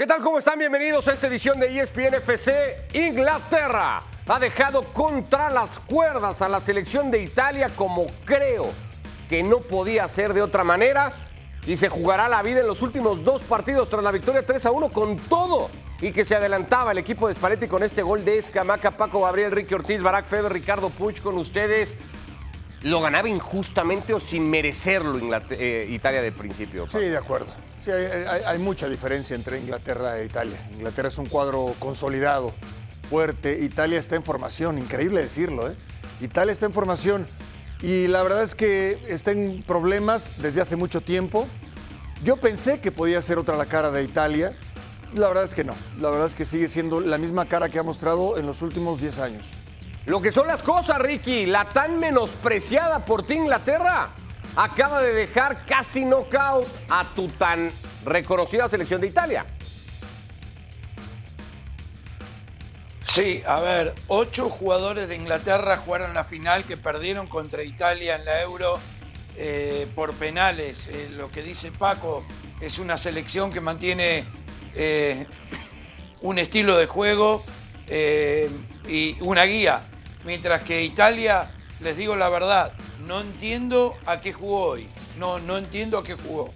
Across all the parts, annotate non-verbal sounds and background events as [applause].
¿Qué tal? ¿Cómo están? Bienvenidos a esta edición de ESPN FC. Inglaterra ha dejado contra las cuerdas a la selección de Italia como creo que no podía ser de otra manera y se jugará la vida en los últimos dos partidos tras la victoria 3 a 1 con todo y que se adelantaba el equipo de Spalletti con este gol de Escamaca, Paco Gabriel, Ricky Ortiz, Barack Feber, Ricardo Puch con ustedes. ¿Lo ganaba injustamente o sin merecerlo eh, Italia de principio? Sí, de acuerdo. Hay, mucha diferencia entre Inglaterra e Italia. Inglaterra es un cuadro consolidado, fuerte. Italia está en formación, increíble decirlo. ¿eh? Italia está en formación y la verdad es que está en problemas desde hace mucho tiempo. Yo pensé que podía ser otra la cara de Italia. La verdad es que no. La verdad es que sigue siendo la misma cara que ha mostrado en los últimos 10 años. Lo que son las cosas, Ricky, la tan menospreciada por ti Inglaterra acaba de dejar casi knockout a tu tan reconocida selección de Italia. Sí, a ver, ocho jugadores de Inglaterra jugaron la final que perdieron contra Italia en la Euro eh, por penales. Eh, lo que dice Paco es una selección que mantiene eh, un estilo de juego y una guía, mientras que Italia, les digo la verdad, no entiendo a qué jugó hoy. No, no entiendo a qué jugó.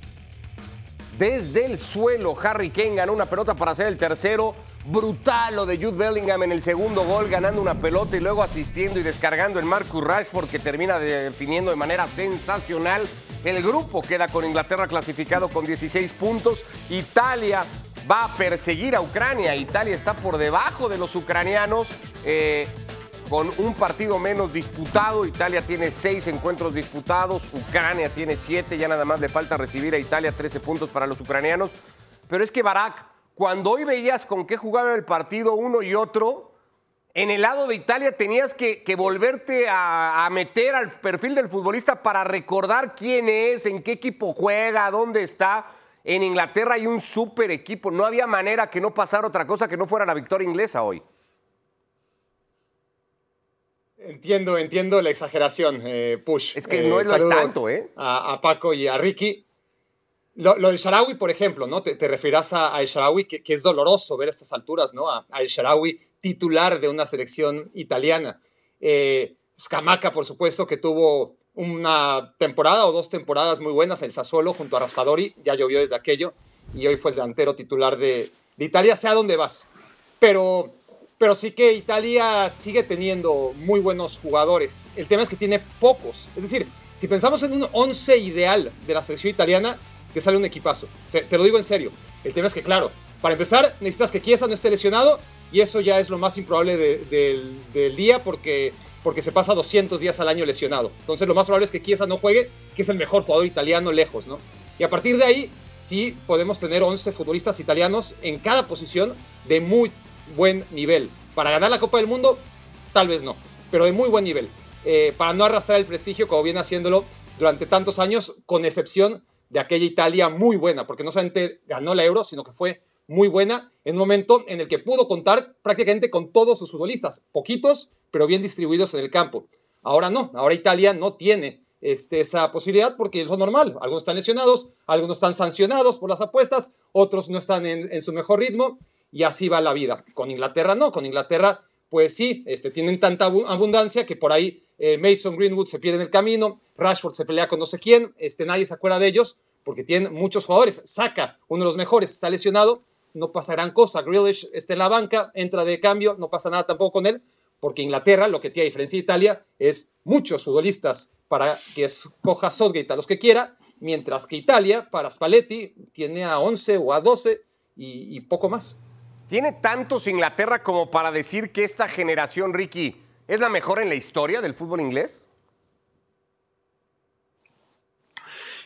Desde el suelo, Harry Kane ganó una pelota para hacer el tercero. Brutal lo de Jude Bellingham en el segundo gol, ganando una pelota y luego asistiendo y descargando el Marcus Rashford, que termina definiendo de manera sensacional. El grupo queda con Inglaterra clasificado con 16 puntos. Italia va a perseguir a Ucrania. Italia está por debajo de los ucranianos. Eh, con un partido menos disputado. Italia tiene seis encuentros disputados, Ucrania tiene siete, ya nada más le falta recibir a Italia 13 puntos para los ucranianos. Pero es que Barak, cuando hoy veías con qué jugaba el partido uno y otro, en el lado de Italia tenías que, volverte a, a, meter al perfil del futbolista para recordar quién es, en qué equipo juega, dónde está. En Inglaterra hay un súper equipo. No había manera que no pasara otra cosa que no fuera la victoria inglesa hoy. Entiendo, entiendo la exageración, eh, Push. Es que no es, lo tanto, ¿eh? A, Paco y a Ricky. Lo, del Sharawi, por ejemplo, ¿no? Te, te referirás a, El Sharawi, que, es doloroso ver a estas alturas, ¿no? A, El Sharawi titular de una selección italiana. Eh, Scamaca, por supuesto, que tuvo una temporada o dos temporadas muy buenas en el Sassuolo junto a Raspadori, ya llovió desde aquello, y hoy fue el delantero titular de, de Italia, sea dónde vas. Pero pero sí que Italia sigue teniendo muy buenos jugadores. El tema es que tiene pocos. Es decir, si pensamos en un 11 ideal de la selección italiana, te sale un equipazo. Te, lo digo en serio. El tema es que, claro, para empezar, necesitas que Chiesa no esté lesionado y eso ya es lo más improbable del día porque, porque se pasa 200 días al año lesionado. Entonces, lo más probable es que Chiesa no juegue, que es el mejor jugador italiano lejos, ¿no? Y a partir de ahí, sí podemos tener 11 futbolistas italianos en cada posición de muy buen nivel. Para ganar la Copa del Mundo, tal vez no, pero de muy buen nivel. Eh, para no arrastrar el prestigio como viene haciéndolo durante tantos años, con excepción de aquella Italia muy buena, porque no solamente ganó la Euro, sino que fue muy buena en un momento en el que pudo contar prácticamente con todos sus futbolistas, poquitos, pero bien distribuidos en el campo. Ahora no, ahora Italia no tiene este, esa posibilidad porque es normal. Algunos están lesionados, algunos están sancionados por las apuestas, otros no están en su mejor ritmo y así va la vida. Con Inglaterra no, con Inglaterra pues sí, este, tienen tanta abundancia que por ahí eh, Mason Greenwood se pierde en el camino, Rashford se pelea con no sé quién, este, nadie se acuerda de ellos porque tienen muchos jugadores. Saca uno de los mejores, está lesionado, no pasa gran cosa. Grealish está en la banca, entra de cambio, no pasa nada tampoco con él, porque Inglaterra, lo que tiene diferencia de Italia, es muchos futbolistas para que escoja Southgate a los que quiera, mientras que Italia, para Spalletti, tiene a 11 o a 12 y poco más. ¿Tiene tantos Inglaterra como para decir que esta generación, Ricky, es la mejor en la historia del fútbol inglés?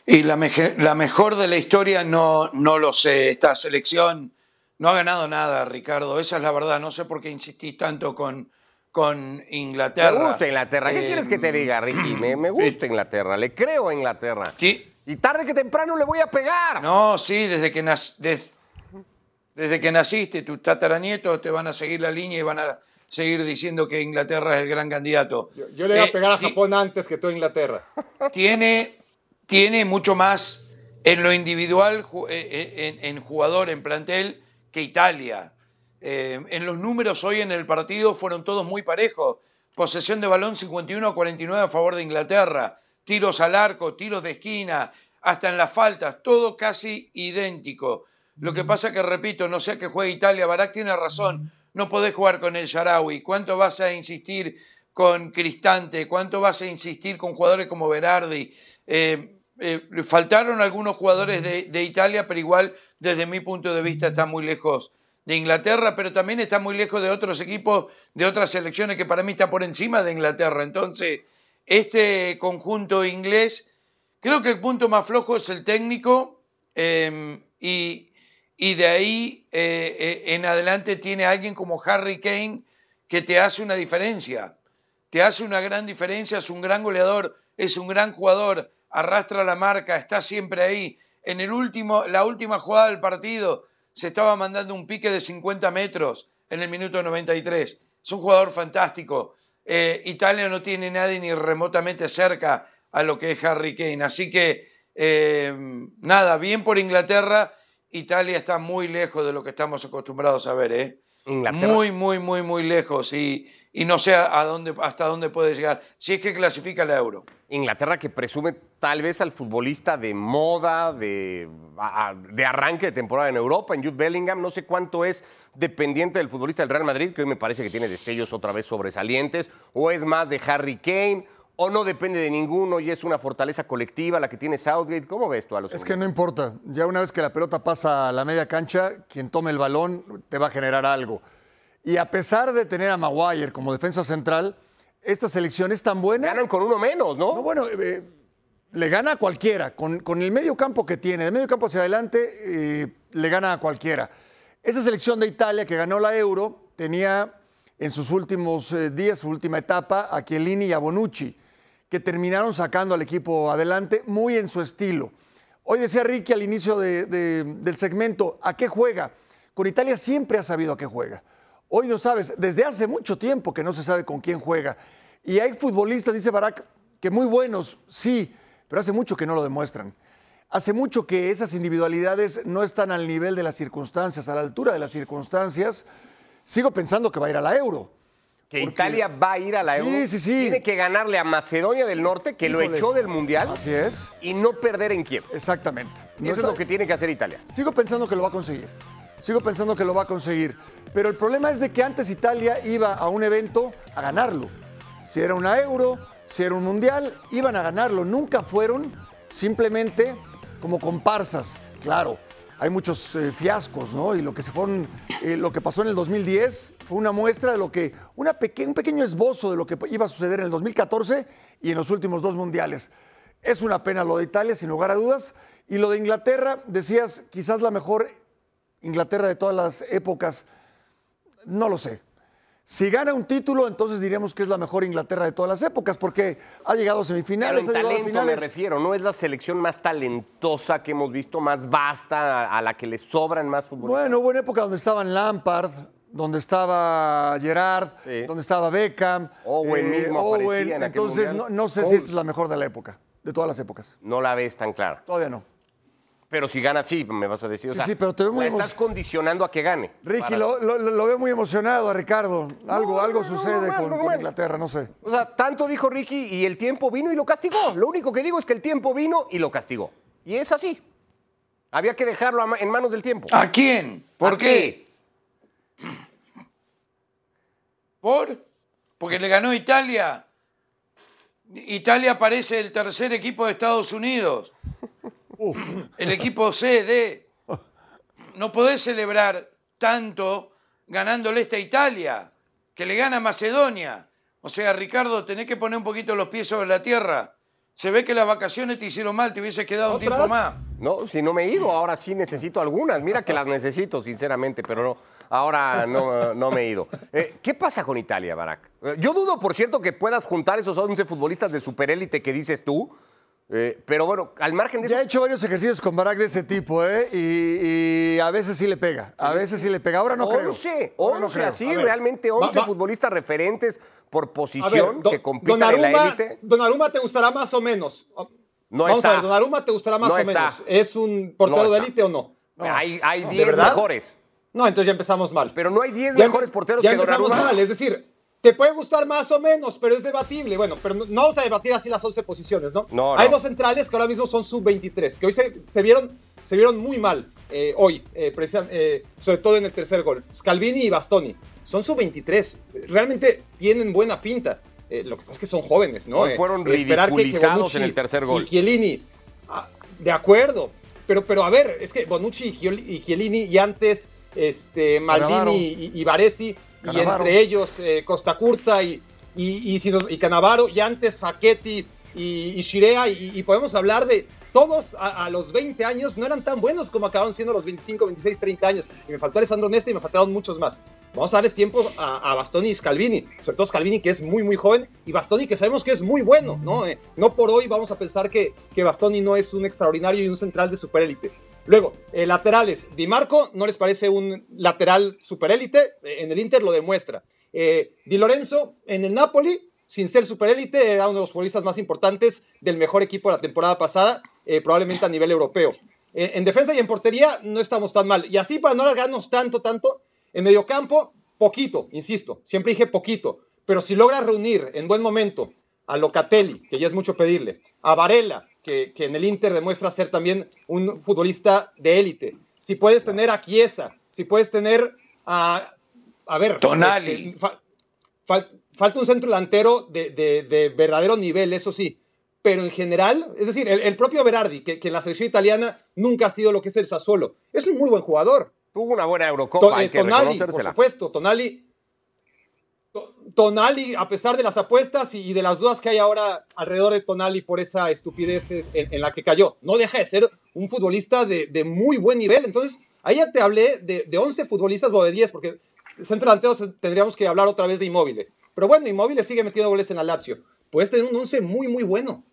Y la, la mejor de la historia no, no lo sé. Esta selección no ha ganado nada, Ricardo. Esa es la verdad. No sé por qué insistís tanto con, con Inglaterra. Me gusta Inglaterra. ¿Qué quieres que te diga, Ricky? Me, me [clears throat] gusta Inglaterra. Le creo a Inglaterra. Sí. Y tarde que temprano le voy a pegar. No, sí, desde que nací desde que naciste, tus tataranietos te van a seguir la línea y van a seguir diciendo que Inglaterra es el gran candidato. Yo, le voy a eh, pegar a Japón antes que tú Inglaterra. [laughs] Tiene, tiene mucho más en lo individual, eh, eh, en, jugador, en plantel, que Italia. Eh, en los números hoy en el partido fueron todos muy parejos. Posesión de balón 51 a 49 a favor de Inglaterra. Tiros al arco, tiros de esquina, hasta en las faltas, todo casi idéntico. Lo que pasa que, repito, no sé que juegue Italia, Barak tiene razón, no podés jugar con el Sharawi. ¿Cuánto vas a insistir con Cristante? ¿Cuánto vas a insistir con jugadores como Berardi? Eh, eh, faltaron algunos jugadores de, de, Italia, pero igual, desde mi punto de vista, está muy lejos de Inglaterra, pero también está muy lejos de otros equipos, de otras selecciones que para mí está por encima de Inglaterra. Entonces, este conjunto inglés, creo que el punto más flojo es el técnico eh, y, y de ahí eh, eh, en adelante tiene alguien como Harry Kane que te hace una diferencia, te hace una gran diferencia, es un gran goleador, es un gran jugador, arrastra la marca, está siempre ahí. En el último, la última jugada del partido se estaba mandando un pique de 50 metros en el minuto 93. Es un jugador fantástico. Eh, Italia no tiene nadie ni remotamente cerca a lo que es Harry Kane. Así que, nada, bien por Inglaterra Italia está muy lejos de lo que estamos acostumbrados a ver, ¿eh? Muy, muy, muy, muy lejos y, y no sé a dónde, hasta dónde puede llegar, si es que clasifica el euro. Inglaterra que presume tal vez al futbolista de moda, de, de arranque de temporada en Europa, en Jude Bellingham, no sé cuánto es dependiente del futbolista del Real Madrid, que hoy me parece que tiene destellos otra vez sobresalientes, o es más de Harry Kane, o no depende de ninguno y es una fortaleza colectiva la que tiene Southgate. ¿Cómo ves tú a los Es que no importa. Ya una vez que la pelota pasa a la media cancha, quien tome el balón te va a generar algo. Y a pesar de tener a Maguire como defensa central, esta selección es tan buena. Ganan con uno menos, ¿no? no bueno, eh, le gana a cualquiera. Con, con, el medio campo que tiene, de medio campo hacia adelante, eh, le gana a cualquiera. Esa selección de Italia que ganó la Euro tenía en sus últimos eh, días, su última etapa, a Chiellini y a Bonucci que terminaron sacando al equipo adelante muy en su estilo. Hoy decía Ricky al inicio del segmento, ¿a qué juega? Con Italia siempre ha sabido a qué juega. Hoy no sabes, desde hace mucho tiempo que no se sabe con quién juega. Y hay futbolistas, dice Barak, que muy buenos, sí, pero hace mucho que no lo demuestran. Hace mucho que esas individualidades no están al nivel de las circunstancias, a la altura de las circunstancias. Sigo pensando que va a ir a la euro que Italia va a ir a la Euro. Sí, sí, sí. Tiene que ganarle a Macedonia del Norte, que lo echó del Mundial. Así es. Y no perder en Kiev. Exactamente. Eso es lo que tiene que hacer Italia. Sigo pensando que lo va a conseguir. Sigo pensando que lo va a conseguir. Pero el problema es de que antes Italia iba a un evento a ganarlo. Si era una Euro, si era un Mundial, iban a ganarlo. Nunca fueron simplemente como comparsas. Claro, hay muchos eh, fiascos, ¿no? Y lo que, se fueron, eh, lo que pasó en el 2010 fue una muestra de lo que, un pequeño esbozo de lo que iba a suceder en el 2014 y en los últimos dos mundiales. Es una pena lo de Italia, sin lugar a dudas. Y lo de Inglaterra, decías, quizás la mejor Inglaterra de todas las épocas. No lo sé. Si gana un título, entonces diríamos que es la mejor Inglaterra de todas las épocas, porque ha llegado a semifinales. Pero en talento finales. me refiero, no es la selección más talentosa que hemos visto, más vasta, a la que le sobran más futbolistas. Bueno, hubo una época donde estaban Lampard, donde estaba Gerard, sí. donde estaba Beckham. Owen eh, mismo Owen. En entonces, no, no, sé si esta es la mejor de la época, de todas las épocas. No la ves tan clara. Todavía no. Pero si gana, sí, me vas a decir. O sí, sea, sí, pero te veo muy estás condicionando a que gane. Ricky, Para... lo, lo, lo, veo muy emocionado a Ricardo. Algo, No, algo no, sucede con. Inglaterra, no sé. O sea, tanto dijo Ricky y el tiempo vino y lo castigó. Lo único que digo es que el tiempo vino y lo castigó. Y es así. Había que dejarlo en manos del tiempo. ¿A quién? ¿Por ¿A qué? ¿Por? Porque le ganó Italia. Italia parece el tercer equipo de Estados Unidos. [coughs] El equipo C, D. No podés celebrar tanto ganándole esta Italia, que le gana Macedonia. O sea, Ricardo, tenés que poner un poquito los pies sobre la tierra. Se ve que las vacaciones te hicieron mal, te hubiese quedado un tiempo más. No, si no me he ido, ahora sí necesito algunas. Mira que las [laughs] necesito, sinceramente, pero no, ahora no, no me he ido. Eh, ¿Qué pasa con Italia, Barak? Eh, Yo dudo, por cierto, que puedas juntar esos 11 futbolistas de superélite que dices tú. Eh, pero bueno, al margen de Ya eso, he hecho varios ejercicios con Barack de ese tipo, ¿eh? Y, y a veces sí le pega. A veces sí le pega. Ahora no creo. 11, Ahora no 11 creo. así, A ver, realmente 11 va- futbolistas referentes por ver, posición que compitan en la élite. Donnarumma te gustará más o menos. No Vamos está. a ver, Donnarumma te gustará más No o está. menos. ¿Es un portero No de élite o no? hay hay ¿De 10 verdad? mejores. No, entonces ya empezamos mal. Pero no hay 10 Ya mejores porteros ya que empezamos Donnarumma. mal, es decir, te puede gustar más o menos, pero es debatible. Bueno, pero no, no vamos a debatir así las 11 posiciones, ¿no? No, Hay no. dos centrales que ahora mismo son sub-23, que hoy se, se vieron, se vieron muy mal eh, hoy, eh, eh, sobre todo en el tercer gol. Scalvini y Bastoni son sub-23. Realmente tienen buena pinta. Eh, lo que pasa es que son jóvenes, ¿no? Hoy Eh, fueron esperar que- que ridiculizados en el tercer gol. Y Chiellini, ah, de acuerdo. Pero, pero a ver, es que Bonucci y Chiellini y antes este. Maldini y, y Baresi, y entre ellos eh, Costa Curta y, y, y, y Cannavaro, y antes Facchetti y, y Shirea, y, podemos hablar de todos a, a los 20 años no eran tan buenos como acabaron siendo los 25, 26, 30 años. Y me faltó Alessandro Nesta y me faltaron muchos más. Vamos a darles tiempo a, a Bastoni y Scalvini, sobre todo Scalvini que es muy, muy joven, y Bastoni que sabemos que es muy bueno, ¿no? Eh, no por hoy vamos a pensar que, que Bastoni no es un extraordinario y un central de superélite. Luego, eh, laterales. Di Marco no les parece un lateral superélite. Eh, en el Inter lo demuestra. Eh, Di Lorenzo en el Napoli, sin ser superélite, era uno de los futbolistas más importantes del mejor equipo de la temporada pasada, probablemente a nivel europeo. En defensa y en portería no estamos tan mal. Y así, para no alargarnos tanto, tanto, en mediocampo, poquito, insisto. Siempre dije poquito. Pero si logra reunir en buen momento a Locatelli, que ya es mucho pedirle, a Varela, que, que en el Inter demuestra ser también un futbolista de élite. Si puedes tener a Chiesa, si puedes tener a. A ver. Tonali. este, fa- fal- falta un centro delantero de, de- de verdadero nivel, eso sí. Pero en general, es decir, el, el propio Berardi, que, que en la selección italiana nunca ha sido lo que es el Sassuolo, es un muy buen jugador. Tuvo una buena Eurocopa, hay eh, que Tonali, por supuesto, Tonali. To- Tonali, a pesar de las apuestas y, de las dudas que hay ahora alrededor de Tonali por esa estupidez es- en, en la que cayó, no deja de ser un futbolista de, de muy buen nivel. Entonces, ahí ya te hablé de, de 11 futbolistas o de 10, porque centro delantero se- tendríamos que hablar otra vez de Inmóvil. Pero bueno, Inmóvil sigue metiendo goles en la Lazio. Puedes tener un 11 muy, muy bueno.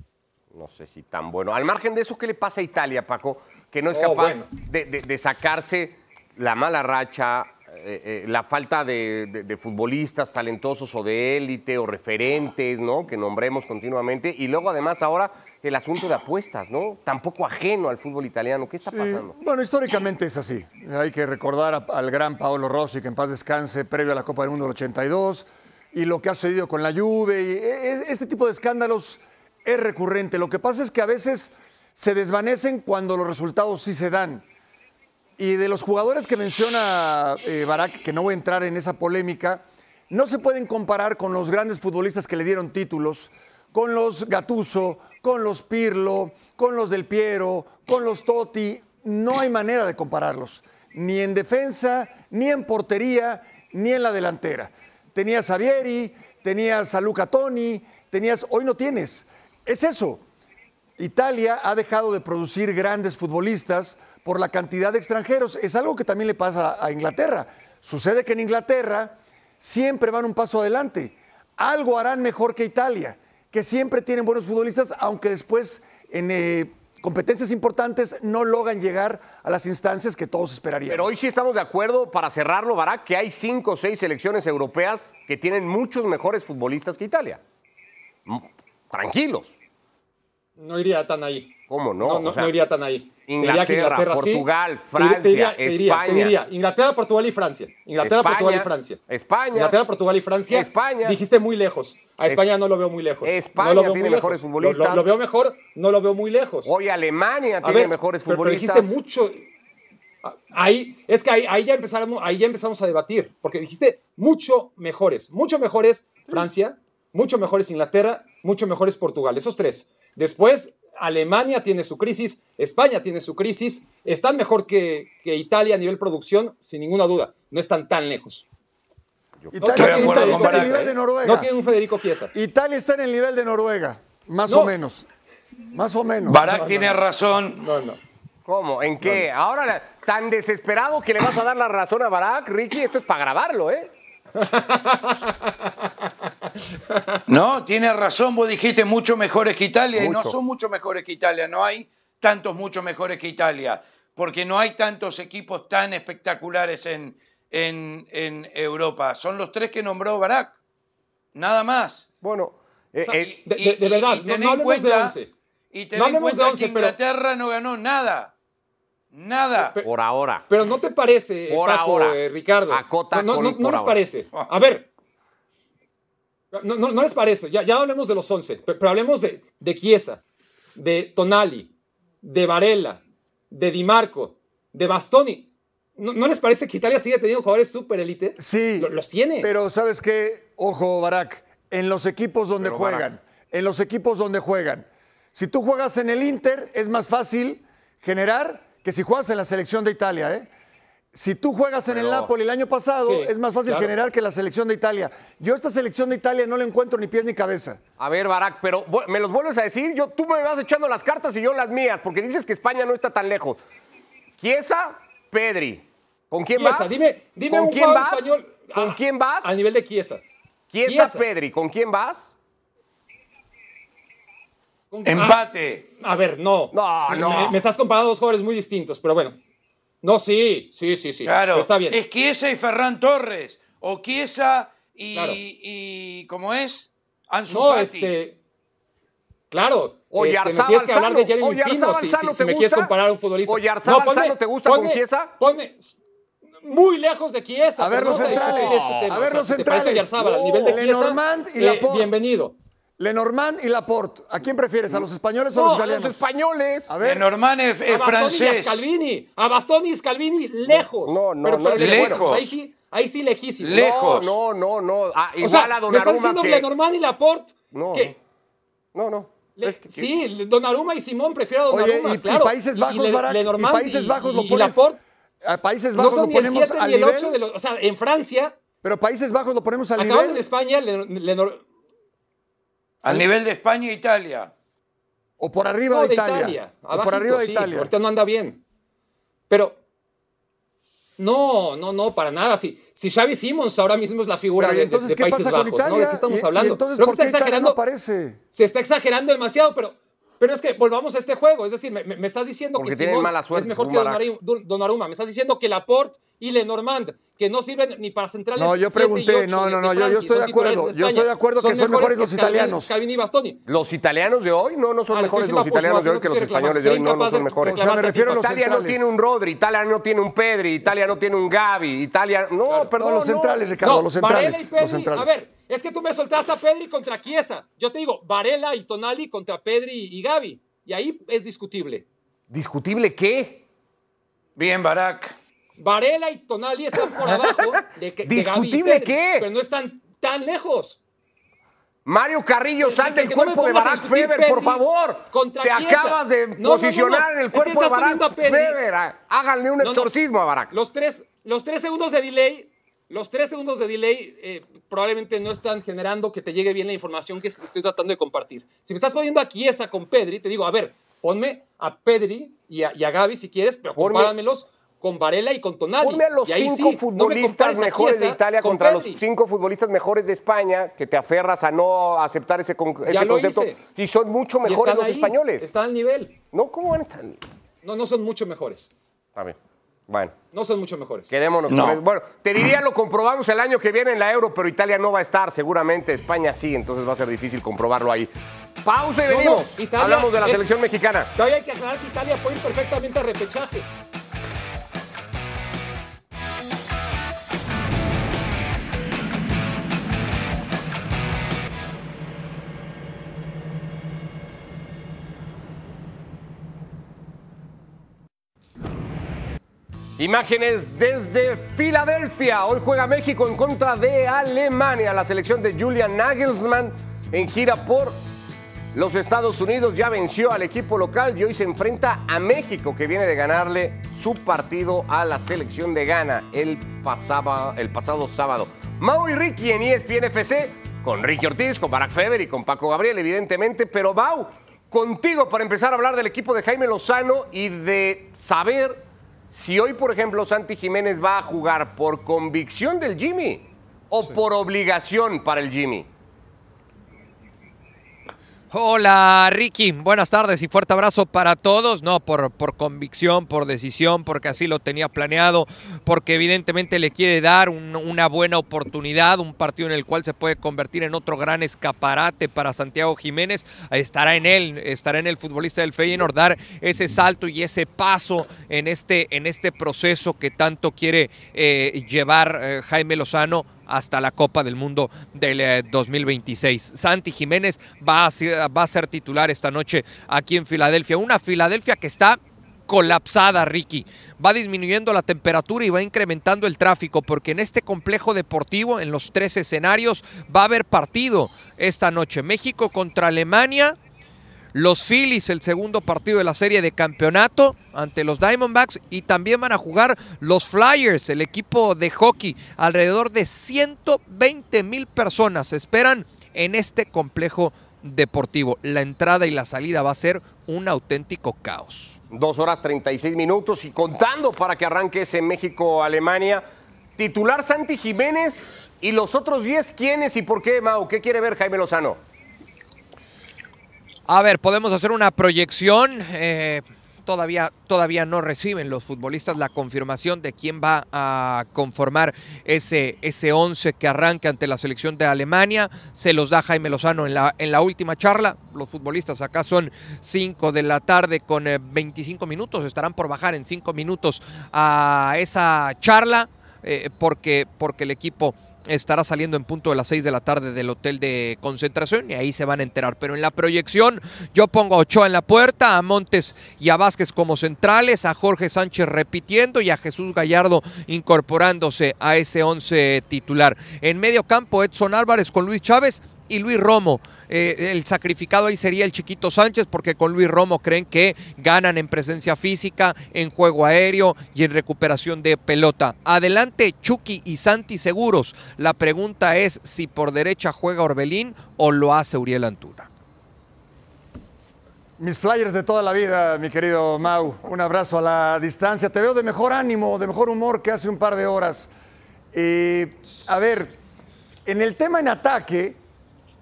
No sé si tan bueno. Al margen de eso, ¿qué le pasa a Italia, Paco? Que no es Oh, capaz bueno. de, de- de sacarse la mala racha, eh, eh, la falta de, de- de futbolistas talentosos o de élite o referentes, ¿no? Que nombremos continuamente. Y luego, además, ahora el asunto de apuestas, ¿no? Tampoco ajeno al fútbol italiano. ¿Qué está Sí, pasando? Bueno, históricamente es así. Hay que recordar a- al gran Paolo Rossi, que en paz descanse, previo a la Copa del Mundo del 82, y lo que ha sucedido con la Juve. Y e- e- este tipo de escándalos es recurrente. Lo que pasa es que a veces se desvanecen cuando los resultados sí se dan. Y de los jugadores que menciona eh, Barak, que no voy a entrar en esa polémica, no se pueden comparar con los grandes futbolistas que le dieron títulos, con los Gatuso, con los Pirlo, con los Del Piero, con los Totti. No hay manera de compararlos, ni en defensa, ni en portería, ni en la delantera. Tenías a Vieri, tenías a Luca Toni, tenías, hoy no tienes. Es eso, Italia ha dejado de producir grandes futbolistas por la cantidad de extranjeros. Es algo que también le pasa a Inglaterra. Sucede que en Inglaterra siempre van un paso adelante. Algo harán mejor que Italia, que siempre tienen buenos futbolistas, aunque después en eh, competencias importantes no logran llegar a las instancias que todos esperarían. Pero hoy sí estamos de acuerdo, para cerrarlo, Barak, que hay cinco o seis selecciones europeas que tienen muchos mejores futbolistas que Italia. Tranquilos. No iría tan ahí. ¿Cómo no? No, no, O sea, no iría tan ahí. Inglaterra, sí. Portugal, Te diría- te diría- Francia, te diría, te España. diría, Inglaterra, Portugal y Francia. Inglaterra, España, Portugal y Francia. España. Inglaterra, Portugal y Francia. España. Dijiste muy lejos. A Es- España no lo veo muy lejos. España no lo veo tiene muy mejores lejos. futbolistas. Lo, lo- lo veo mejor, no lo veo muy lejos. Hoy Alemania A tiene ver, mejores pero- pero futbolistas. dijiste mucho. Ah, Ahí, es que ahí, ahí ya empezamos, ahí ya empezamos a debatir, porque dijiste mucho mejores, mucho mejores Francia, mucho mejores Inglaterra, mucho mejores Portugal, esos tres. Después, Alemania tiene su crisis, España tiene su crisis, están mejor que, que Italia a nivel producción, sin ninguna duda, no están tan lejos. Italia está- en el nivel ¿eh? de Noruega. No tiene un Federico Chiesa. Italia está en el nivel de Noruega, más No. o menos. Más o menos. Barak tiene razón. No, no. ¿Cómo? ¿En qué? Ahora, tan desesperado que le vas a dar la razón a Barak, Ricky, esto es para grabarlo, ¿eh? No, tiene razón, vos dijiste mucho mejores que Italia y no son mucho mejores que Italia, no hay tantos mucho mejores que Italia, porque no hay tantos equipos tan espectaculares en, en, en Europa. Son los tres que nombró Barak, nada más. Bueno, eh, O sea, eh, de- de- de verdad, no- no hablemos de once. Y ten No en de once, que pero- Inglaterra no ganó nada. Nada. Por ahora. Pero no te parece, Por Paco, ahora. eh, Ricardo. Acota no, no, no- les ahora. parece. A ver. No, no- no les parece. Ya, ya hablemos de los 11. Pero, pero hablemos de, de Chiesa, de Tonali, de Varela, de Di Marco, de Bastoni. ¿No, no les parece que Italia sigue teniendo jugadores súper élite? Sí. Lo- los tiene. Pero ¿sabes qué? Ojo, Barak, en los equipos donde Pero, juegan, Barak. en los equipos donde juegan, si tú juegas en el Inter, es más fácil generar que si juegas en la selección de Italia, ¿eh? Si tú juegas en el Napoli el año pasado, Sí, es más fácil claro. generar que la selección de Italia. Yo a esta selección de Italia no le encuentro ni pies ni cabeza. A ver, Barak, pero me los vuelves a decir. Yo, tú me vas echando las cartas y yo las mías, porque dices que España no está tan lejos. Chiesa, Pedri. ¿Con quién Chiesa, vas? dime, dime ¿Con un quién vas? español. ¿Con ah, quién vas? Al nivel de Chiesa. Chiesa, Chiesa. Pedri. ¿Con quién vas? Con- Empate. Ah, a ver, no. No, no. Me, me estás comparando dos jugadores muy distintos, pero bueno. No, sí, sí, sí, sí. Claro. Pero está bien. Es Chiesa y Ferran Torres. O Chiesa y, Claro. y ¿cómo es? Ansu No, Fati. este. Claro. Oye, este, me tienes que hablar de. Jeremy Pino si, si- ¿te si me quieres comparar a un futbolista. Oye, Arzabal ponme- Sano, ¿te gusta con ponme- Chiesa? Ponme muy lejos de Chiesa. A ver los vamos centrales. este tema. A ver O sea, los si te parece centrales. Oyarzabal al nivel de No. Chiesa, eh, bienvenido. Lenormand y Laporte. ¿A quién prefieres? ¿A los españoles o a No, los a los italianos? españoles. A ver. Lenormand es, es a Bastoni y a francés. Scalvini. A Bastoni y Scalvini lejos. No, no, pero, no pero es lejos. lejos. Ahí sí, ahí sí lejísimo. Le- lejos. No, no, no. no. Ah, o igual sea, a me estás Donnarumma diciendo que... Lenormand y Laporte. No, que no, no. Le- Es que- sí, Donnarumma y Simón prefiero a Oye, Donnarumma, y, y claro. Países Y- Bajos, y Le- Barak, y Lenormand Países y- Bajos lo y pones. Laporte A Países no Bajos son lo ni el ponemos 7 al ni el nivel. 8 de los, o sea, en Francia, Pero Países Bajos lo ponemos al acaban en nivel. España, Le- Lenor- Al nivel de España e Italia. O por arriba no, de de Italia. Italia, o por abajito, arriba de sí, Italia. ahorita no anda bien. Pero no, no, no, para nada. Si, si Xavi Simons ahora mismo es la figura Pero, de, ¿y entonces, de- de ¿qué Países pasa con Bajos, ¿no? Italia? ¿De qué estamos Y- y hablando? entonces, Creo que ¿por qué está no exagerando. se está exagerando demasiado, pero, pero es que volvamos a este juego. Es decir, me, estás diciendo Porque que Simón mala suerte, es mejor que Barak. Donnarumma, Don- Donnarumma. Me estás diciendo que Laporte y Lenormand, que no sirven ni para centrales. No, yo pregunté, no, de- no, no, yo- estoy de acuerdo, de yo estoy de acuerdo que son mejores los italianos. Scalvini y Bastoni. Los italianos de hoy no, no son Ah, mejores los italianos no, de hoy que los españoles de hoy no, no son mejores. O sea, me refiero a los Italia no tiene un Rodri, Italia no tiene un Pedri, Italia no tiene un Gavi, Italia... No, perdón, No, los centrales, Ricardo, los Varela centrales. y Pedri, los centrales. A ver, es que tú me soltaste a Pedri contra Chiesa. Yo te digo, Varela y Tonali contra Pedri y Gavi. Y ahí es discutible. ¿Discutible qué? Bien, Barak. Varela y Tonali están por [laughs] abajo de, que- de ¿Discutible Pedri, qué? Pero no están tan lejos. Mario Carrillo, Que- sal que- del que no cuerpo de Barack Feber, por Pedri favor. contra Te acabas de No, posicionar no. en el Es que cuerpo de estás poniendo Barack. Feber. Háganle un exorcismo a Barack. Los tres, los tres segundos de delay, los tres segundos de delay eh, probablemente no están generando que te llegue bien la información que estoy tratando de compartir. Si me estás poniendo a Chiesa con Pedri, te digo, a ver, ponme a Pedri y a, y a Gavi si quieres, pero compáramelos con Varela y con Tonali. Ponme a los cinco sí, no me futbolistas mejores de Italia con contra Pedri. los cinco futbolistas mejores de España, que te aferras a no aceptar ese, con- ese concepto. hice. Y son mucho mejores están los ahí, españoles. Están al nivel. No, ¿cómo van a estar? No, no son mucho mejores. A ver, bueno. No son mucho mejores. Quedémonos No. con eso. Bueno, te diría lo comprobamos el año que viene en la Euro, pero Italia no va a estar, seguramente España sí, entonces va a ser difícil comprobarlo ahí. Pausa y No, no, venimos. Italia Hablamos de la selección mexicana. Todavía hay que aclarar que Italia puede ir perfectamente a repechaje. Imágenes desde Filadelfia. Hoy juega México en contra de Alemania. La selección de Julian Nagelsmann en gira por los Estados Unidos ya venció al equipo local y hoy se enfrenta a México que viene de ganarle su partido a la selección de Ghana el, pasaba- el pasado sábado. Mau y Ricky en ESPN FC con Ricky Ortiz, con Barack Feber y con Paco Gabriel evidentemente, pero Mau, contigo para empezar a hablar del equipo de Jaime Lozano y de saber si hoy, por ejemplo, Santi Jiménez va a jugar por convicción del Jimmy o por obligación para el Jimmy. Hola Ricky, buenas tardes y fuerte abrazo para todos. No, por, por convicción, por decisión, porque así lo tenía planeado, porque evidentemente le quiere dar una buena oportunidad, un partido en el cual se puede convertir en otro gran escaparate para Santiago Jiménez. Estará en él, estará en el futbolista del Feyenoord dar ese salto y ese paso en este, en este proceso que tanto quiere eh, llevar eh, Jaime Lozano hasta la Copa del Mundo del 2026. Eh, Santi Jiménez va a, ser, va a ser titular esta noche aquí en Filadelfia. Una Filadelfia que está colapsada, Ricky. Va disminuyendo la temperatura y va incrementando el tráfico, porque en este complejo deportivo, en los tres escenarios, va a haber partido esta noche. México contra Alemania, los Phillies el segundo partido de la serie de campeonato ante los Diamondbacks y también van a jugar los Flyers, el equipo de hockey. Alrededor de 120 mil personas esperan en este complejo deportivo. La entrada y la salida va a ser un auténtico caos. Dos horas 36 minutos y contando para que arranque ese México-Alemania. Titular Santi Jiménez y los otros 10, ¿quiénes y por qué, Mau? ¿Qué quiere ver Jaime Lozano? A ver, podemos hacer una proyección. Eh, todavía, todavía no reciben los futbolistas la confirmación de quién va a conformar ese, ese 11 que arranca ante la selección de Alemania. Se los da Jaime Lozano en la, en la última charla. Los futbolistas acá son 5 de la tarde con 25 eh, minutos. Estarán por bajar en 5 minutos a esa charla eh, porque, porque el equipo estará saliendo en punto de las 6 de la tarde del hotel de concentración y ahí se van a enterar. Pero en la proyección yo pongo a Ochoa en la puerta, a Montes y a Vázquez como centrales, a Jorge Sánchez repitiendo y a Jesús Gallardo incorporándose a ese 11 titular. En medio campo Edson Álvarez con Luis Chávez y Luis Romo. Eh, el sacrificado ahí sería el chiquito Sánchez porque con Luis Romo creen que ganan en presencia física, en juego aéreo y en recuperación de pelota. Adelante Chucky y Santi seguros. La pregunta es si por derecha juega Orbelín o lo hace Uriel Antuna. Mis flyers de toda la vida, mi querido Mau. Un abrazo a la distancia. Te veo de mejor ánimo, de mejor humor que hace un par de horas. Eh, a ver, en el tema en ataque,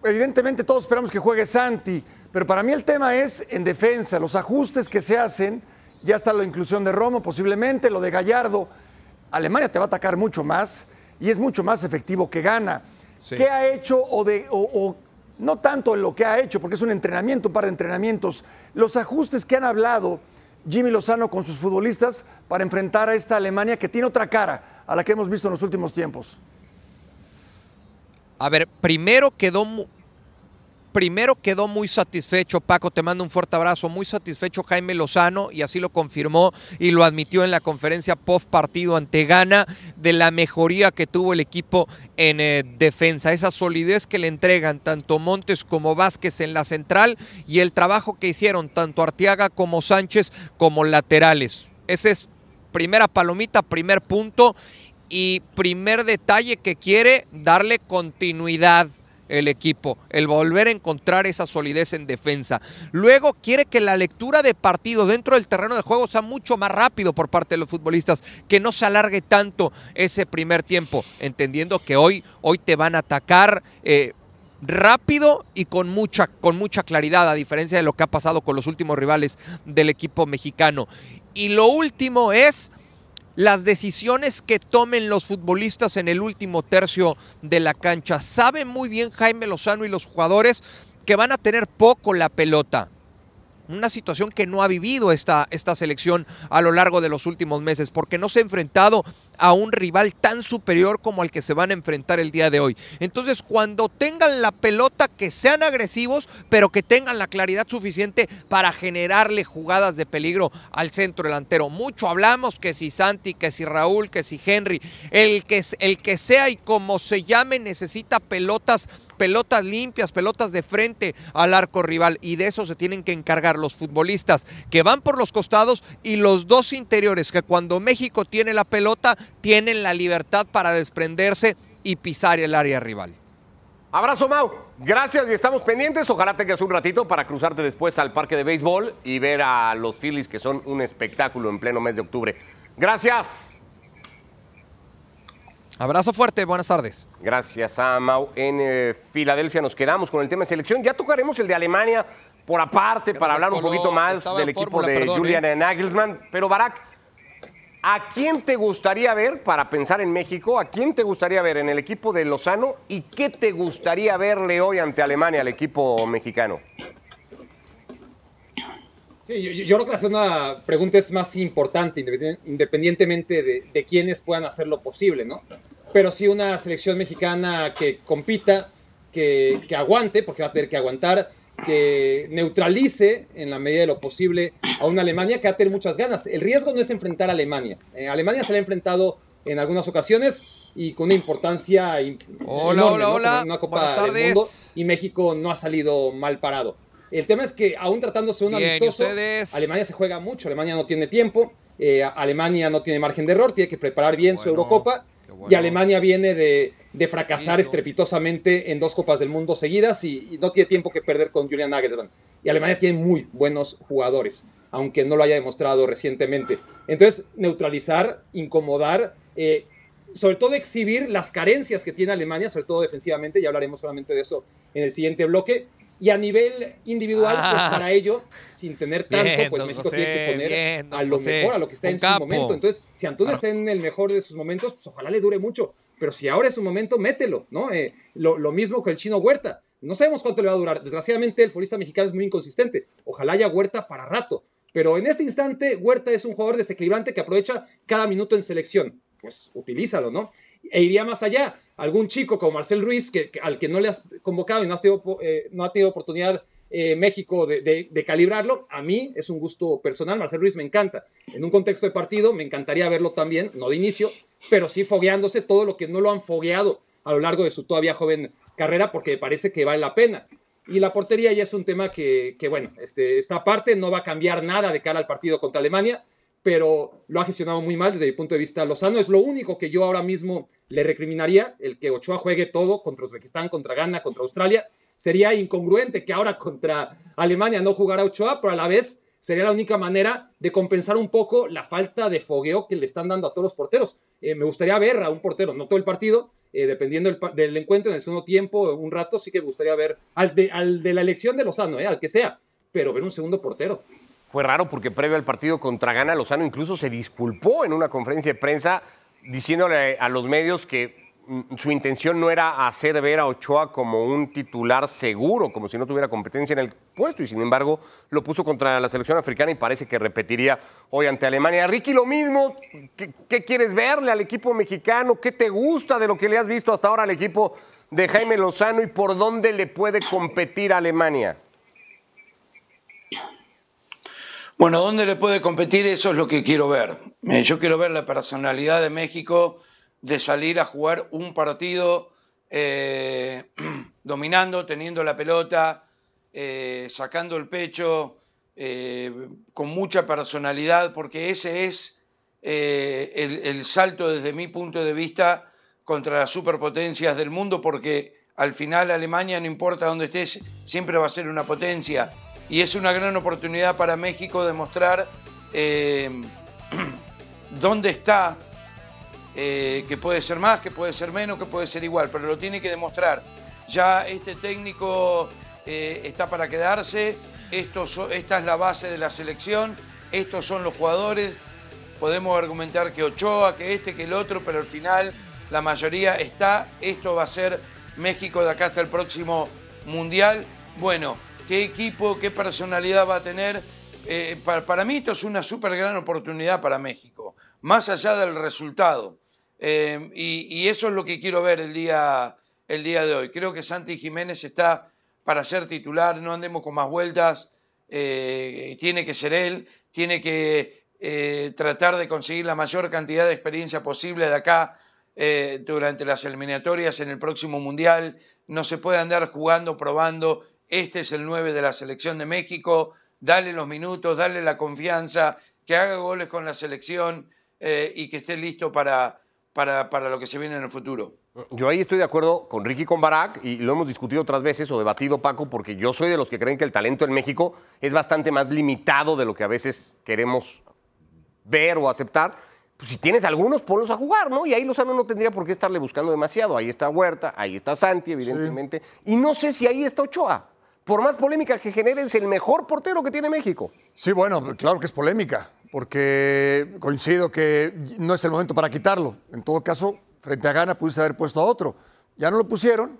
evidentemente todos esperamos que juegue Santi, pero para mí el tema es en defensa, los ajustes que se hacen, ya está la inclusión de Romo posiblemente, lo de Gallardo. Alemania te va a atacar mucho más y es mucho más efectivo que gana. ¿Qué ha hecho o, de, o, no tanto en lo que ha hecho, porque es un entrenamiento, un par de entrenamientos, los ajustes que han hablado Jimmy Lozano con sus futbolistas para enfrentar a esta Alemania que tiene otra cara a la que hemos visto en los últimos tiempos? A ver, primero quedó, primero quedó muy satisfecho, Paco, te mando un fuerte abrazo, muy satisfecho Jaime Lozano y así lo confirmó y lo admitió en la conferencia post partido ante Ghana de la mejoría que tuvo el equipo en eh, defensa, esa solidez que le entregan tanto Montes como Vázquez en la central y el trabajo que hicieron tanto Arteaga como Sánchez como laterales. Ese es primera palomita, primer punto y primer detalle que quiere darle continuidad el equipo, el volver a encontrar esa solidez en defensa. Luego quiere que la lectura de partido dentro del terreno de juego sea mucho más rápido por parte de los futbolistas, que no se alargue tanto ese primer tiempo, entendiendo que hoy, hoy te van a atacar. Eh, rápido y con mucha, con mucha claridad, a diferencia de lo que ha pasado con los últimos rivales del equipo mexicano. Y lo último es las decisiones que tomen los futbolistas en el último tercio de la cancha. Sabe muy bien Jaime Lozano y los jugadores que van a tener poco la pelota una situación que no ha vivido esta, esta selección a lo largo de los últimos meses, porque no se ha enfrentado a un rival tan superior como al que se van a enfrentar el día de hoy. Entonces, cuando tengan la pelota, que sean agresivos, pero que tengan la claridad suficiente para generarle jugadas de peligro al centro delantero. Mucho hablamos que si Santi, que si Raúl, que si Henry, el que, el que sea y como se llame, necesita pelotas pelotas limpias, pelotas de frente al arco rival y de eso se tienen que encargar los futbolistas que van por los costados y los dos interiores que cuando México tiene la pelota tienen la libertad para desprenderse y pisar el área rival. Abrazo Mau, gracias y estamos pendientes. Ojalá tengas un ratito para cruzarte después al parque de béisbol y ver a los Phillies que son un espectáculo en pleno mes de octubre. Gracias. Abrazo fuerte, buenas tardes. Gracias a Mau. En eh, Filadelfia nos quedamos con el tema de selección. Ya tocaremos el de Alemania por aparte para hablar un poquito más del equipo fórmula, de perdón, Julian ¿eh? Nagelsmann. Pero Barak, ¿a quién te gustaría ver para pensar en México? ¿A quién te gustaría ver en el equipo de Lozano? ¿Y qué te gustaría verle hoy ante Alemania al equipo mexicano? Sí, yo, creo que la segunda pregunta es más importante, independien- independientemente de, de quiénes puedan hacer lo posible, ¿no? Pero sí una selección mexicana que compita, que, que aguante, porque va a tener que aguantar, que neutralice en la medida de lo posible a una Alemania que va a tener muchas ganas. El riesgo no es enfrentar a Alemania. Eh, Alemania se le ha enfrentado en algunas ocasiones y con una importancia Hola, enorme, hola, ¿no? hola. Una Copa del. Mundo y México no ha salido mal parado. El tema es que aún tratándose de un Bien, ¿y amistoso, ustedes? Alemania se juega mucho, Alemania no tiene tiempo, eh, Alemania no tiene margen de error, tiene que preparar bien su Eurocopa bueno. y Alemania viene de, de fracasar Listo. estrepitosamente en dos Copas del Mundo seguidas y, y no tiene tiempo que perder con Julian Nagelsmann. Y Alemania tiene muy buenos jugadores, aunque no lo haya demostrado recientemente. Entonces, neutralizar, incomodar, eh, sobre todo exhibir las carencias que tiene Alemania, sobre todo defensivamente, ya hablaremos solamente de eso en el siguiente bloque. Y a nivel individual, Ah. pues para ello, sin tener [laughs] tanto, Bien, pues México José, tiene que poner bien, a lo José. mejor, a lo que está en capo. su momento. Entonces, si Antuna está en el mejor de sus momentos, pues ojalá le dure mucho. Pero si ahora es su momento, mételo, ¿no? Eh, lo, lo mismo con el chino Huerta. No sabemos cuánto le va a durar. Desgraciadamente, el futbolista mexicano es muy inconsistente. Ojalá haya Huerta para rato. Pero en este instante, Huerta es un jugador desequilibrante que aprovecha cada minuto en selección. Pues utilízalo, ¿no? E iría más allá. Algún chico como Marcel Ruiz, que, que- al que no le has convocado y no, has tenido, eh, no ha tenido oportunidad eh, México de- de calibrarlo, a mí es un gusto personal. Marcel Ruiz me encanta. En un contexto de partido, me encantaría verlo también, no de inicio, pero sí fogueándose todo lo que no lo han fogueado a lo largo de su todavía joven carrera, porque parece que vale la pena. Y la portería ya es un tema que, que, bueno, este, esta aparte, no va a cambiar nada de cara al partido contra Alemania, pero lo ha gestionado muy mal desde mi punto de vista Lozano. Es lo único que yo ahora mismo le recriminaría, el que Ochoa juegue todo contra Uzbekistán, contra Ghana, contra Australia. Sería incongruente que ahora contra Alemania no jugara Ochoa, pero a la vez sería la única manera de compensar un poco la falta de fogueo que le están dando a todos los porteros. Eh, me gustaría ver a un portero, no todo el partido, eh, dependiendo del, encuentro en el segundo tiempo, un rato, sí que me gustaría ver al de, la elección de Lozano, eh, al que sea, pero ver un segundo portero. Fue raro porque previo al partido contra Ghana, Lozano incluso se disculpó en una conferencia de prensa diciéndole a los medios que su intención no era hacer ver a Ochoa como un titular seguro, como si no tuviera competencia en el puesto, y sin embargo lo puso contra la selección africana y parece que repetiría hoy ante Alemania. Ricky, lo mismo, ¿qué, qué quieres verle al equipo mexicano? ¿Qué te gusta de lo que le has visto hasta ahora al equipo de Jaime Lozano y por dónde le puede competir a Alemania? Bueno, ¿dónde le puede competir? Eso es lo que quiero ver. Eh, Yo quiero ver la personalidad de México de salir a jugar un partido eh, [clears throat] dominando, teniendo la pelota, eh, sacando el pecho, eh, con mucha personalidad, porque ese es el, salto desde mi punto de vista contra las superpotencias del mundo, porque al final Alemania, no importa dónde estés, siempre va a ser una potencia. Y es una gran oportunidad para México de mostrar eh, [clears throat] dónde está, eh, que puede ser más, que puede ser menos, que puede ser igual, pero lo tiene que demostrar. Ya este técnico eh, está para quedarse, esta es la base de la selección, estos son los jugadores, podemos argumentar que Ochoa, que este, que el otro, pero al final la mayoría está, esto va a ser México de acá hasta el próximo Mundial. Bueno, ¿qué equipo, qué personalidad va a tener? Eh, para, para mí esto es una súper gran oportunidad para México, más allá del resultado. Eh, y, eso es lo que quiero ver el día, el día de hoy. Creo que Santi Jiménez está para ser titular, no andemos con más vueltas, eh, tiene que ser él, tiene que eh, tratar de conseguir la mayor cantidad de experiencia posible de acá eh, durante las eliminatorias en el próximo Mundial. No se puede andar jugando, probando. Este es el 9 de la selección de México. Dale los minutos, dale la confianza, que haga goles con la selección y que esté listo para, para, para lo que se viene en el futuro. Yo ahí estoy de acuerdo con Ricky y con Barak, y lo hemos discutido otras veces o debatido, Paco, porque yo soy de los que creen que el talento en México es bastante más limitado de lo que a veces queremos ver o aceptar. pues, si tienes algunos, ponlos a jugar, ¿no? Y ahí Lozano no tendría por qué estarle buscando demasiado. Ahí está Huerta, ahí está Santi, evidentemente. Y no sé si ahí está Ochoa. Por más polémica que genere, es el mejor portero que tiene México. Sí, bueno, claro que es polémica, porque coincido que no es el momento para quitarlo. En todo caso, frente a Gana pudiste haber puesto a otro. Ya no lo pusieron,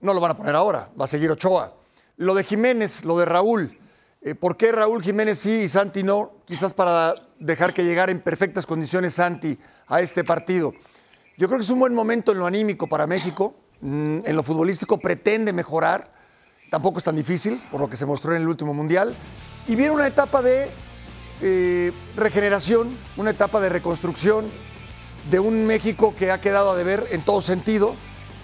no lo van a poner ahora, va a seguir Ochoa. Lo de Jiménez, lo de Raúl, eh, ¿por qué Raúl Jiménez sí y Santi no? Quizás para dejar que llegara en perfectas condiciones Santi a este partido. Yo creo que es un buen momento en lo anímico para México, mm, en lo futbolístico pretende mejorar, tampoco es tan difícil, por lo que se mostró en el último Mundial, y viene una etapa de eh, regeneración, una etapa de reconstrucción de un México que ha quedado a deber en todo sentido,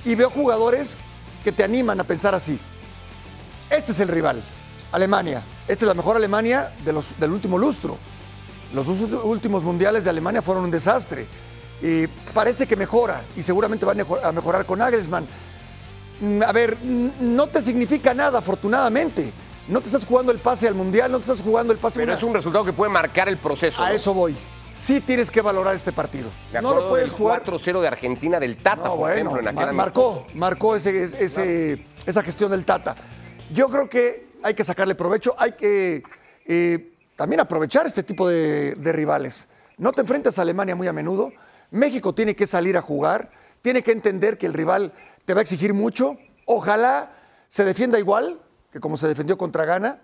y veo jugadores que te animan a pensar así. Este es el rival, Alemania. Esta es la mejor Alemania del último lustro. Los últimos mundiales de Alemania fueron un desastre. Y parece que mejora y seguramente va a mejorar con Nagelsmann. Mm, a ver, no te significa nada, afortunadamente. No te estás jugando el pase al mundial, no te estás jugando el pase. Pero es un resultado que puede marcar el proceso. A eso voy. Sí tienes que valorar este partido. no lo puedes jugar. 4-0 de Argentina del Tata, por ejemplo, en marcó, marcó ese, esa gestión del Tata. Yo creo que hay que sacarle provecho, hay que eh, también aprovechar este tipo de, rivales. No te enfrentas a Alemania muy a menudo. México tiene que salir a jugar, tiene que entender que el rival te va a exigir mucho. Ojalá se defienda igual que como se defendió contra Ghana.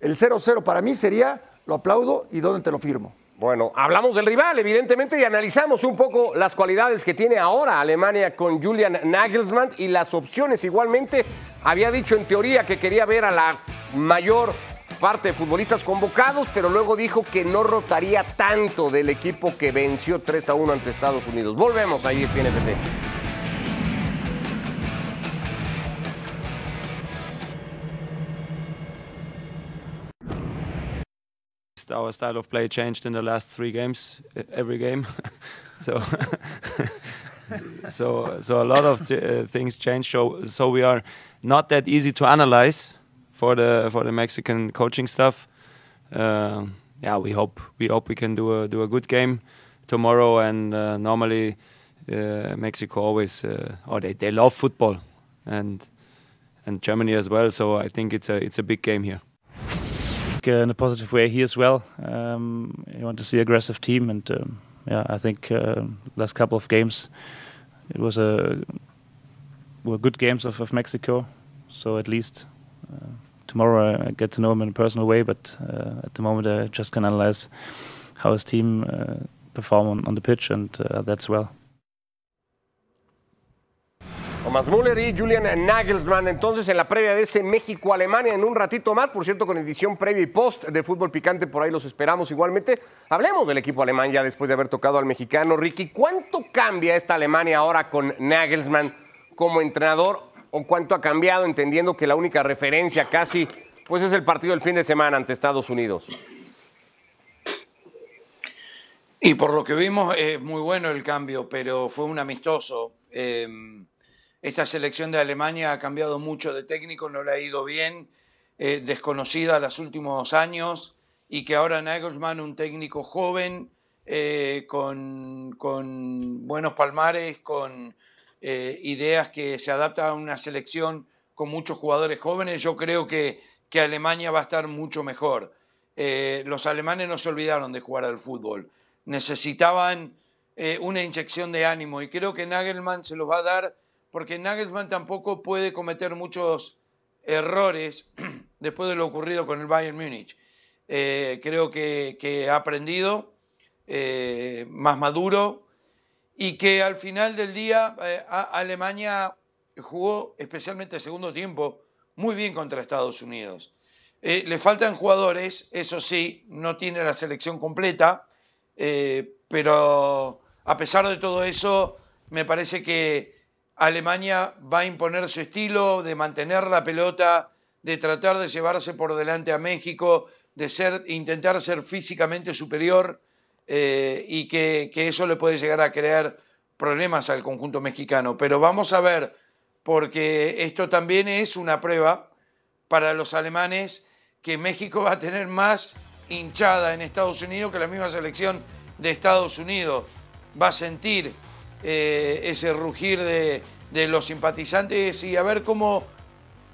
El 0-0 para mí sería, lo aplaudo y dónde te lo firmo. Bueno, hablamos del rival, evidentemente, y analizamos un poco las cualidades que tiene ahora Alemania con Julian Nagelsmann y las opciones. Igualmente, había dicho en teoría que quería ver a la mayor parte de futbolistas convocados, pero luego dijo que no rotaría tanto del equipo que venció 3 a 1 ante Estados Unidos. Volvemos ahí en FC. Our style of play changed in the last three games, every game. [laughs] so, [laughs] so, so a lot of uh, things changed. So, so we are not that easy to analyze for the for the Mexican coaching stuff. Uh, yeah, we hope we hope we can do a do a good game tomorrow. And uh, normally, uh, Mexico always uh, or they, they love football, and and Germany as well. So I think it's a it's a big game here. Uh, in a positive way here as well. Um, you want to see aggressive team, and um, yeah, I think uh, last couple of games it was a were good games of, of Mexico. So at least uh, tomorrow I get to know him in a personal way. But uh, at the moment, I just can analyze how his team uh, perform on, on, the pitch, and uh, that's well. Thomas Müller y Julian Nagelsmann. Entonces, en la previa de ese México-Alemania, en un ratito más, por cierto, con edición previa y post de fútbol picante, por ahí los esperamos igualmente. Hablemos del equipo alemán ya después de haber tocado al mexicano. Ricky, ¿cuánto cambia esta Alemania ahora con Nagelsmann como entrenador? ¿O cuánto ha cambiado, entendiendo que la única referencia casi pues es el partido del fin de semana ante Estados Unidos? Y por lo que vimos, es muy bueno el cambio, pero fue un amistoso. Eh, esta selección de Alemania ha cambiado mucho de técnico, no le ha ido bien, eh, desconocida los últimos años y que ahora Nagelsmann, un técnico joven, eh, con, buenos palmares, con eh, ideas que se adaptan a una selección con muchos jugadores jóvenes, yo creo que, que Alemania va a estar mucho mejor. los alemanes no se olvidaron de jugar al fútbol, necesitaban una inyección de ánimo y creo que Nagelmann se los va a dar porque Nagelsmann tampoco puede cometer muchos errores [clears throat] después de lo ocurrido con el Bayern Múnich. Eh, creo que, ha aprendido, eh, más maduro, y que al final del día eh, Alemania jugó, especialmente el segundo tiempo, muy bien contra Estados Unidos. le faltan jugadores, eso sí, no tiene la selección completa, pero a pesar de todo eso, me parece que Alemania va a imponer su estilo de mantener la pelota, de tratar de llevarse por delante a México, de ser, intentar ser físicamente superior eh, y que, eso le puede llegar a crear problemas al conjunto mexicano. Pero vamos a ver, porque esto también es una prueba para los alemanes que México va a tener más hinchada en Estados Unidos que la misma selección de Estados Unidos va a sentir eh, ese rugir de, los simpatizantes y a ver cómo,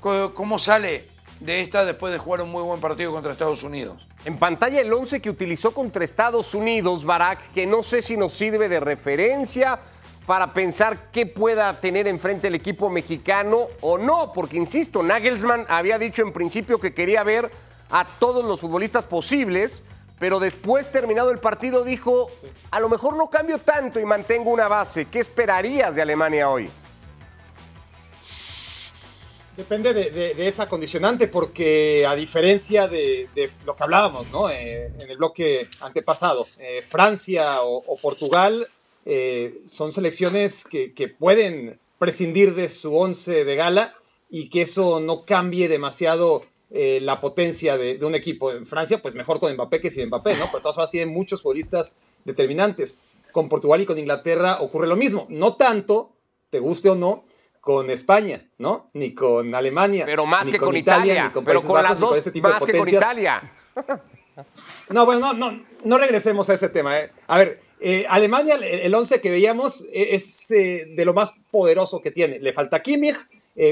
cómo sale de esta después de jugar un muy buen partido contra Estados Unidos. En pantalla el 11 que utilizó contra Estados Unidos, Barack, que no sé si nos sirve de referencia para pensar qué pueda tener enfrente el equipo mexicano o no, porque insisto, Nagelsmann había dicho en principio que quería ver a todos los futbolistas posibles, pero después terminado el partido dijo, a lo mejor no cambio tanto y mantengo una base. ¿Qué esperarías de Alemania hoy? Depende de, de- de esa condicionante, porque a diferencia de, de lo que hablábamos ¿no? Eh, en el bloque antepasado, eh, Francia o, o Portugal eh, son selecciones que, que pueden prescindir de su once de gala y que eso no cambie demasiado eh, la potencia de, de un equipo. En Francia, pues mejor con Mbappé que sin Mbappé, ¿no? Pero de todas formas tienen muchos futbolistas determinantes. Con Portugal y con Inglaterra ocurre lo mismo. No tanto, te guste o no, con España, ¿no? Ni con Alemania. Pero más ni que con, Italia, ni con pero Países con Bajos, las ni con dos, ese tipo de más que con potencias. Italia. No, bueno, no, no, no regresemos a ese tema. eh. A ver, eh, Alemania, el- el 11 que veíamos eh, es eh, de lo más poderoso que tiene. Le falta Kimmich,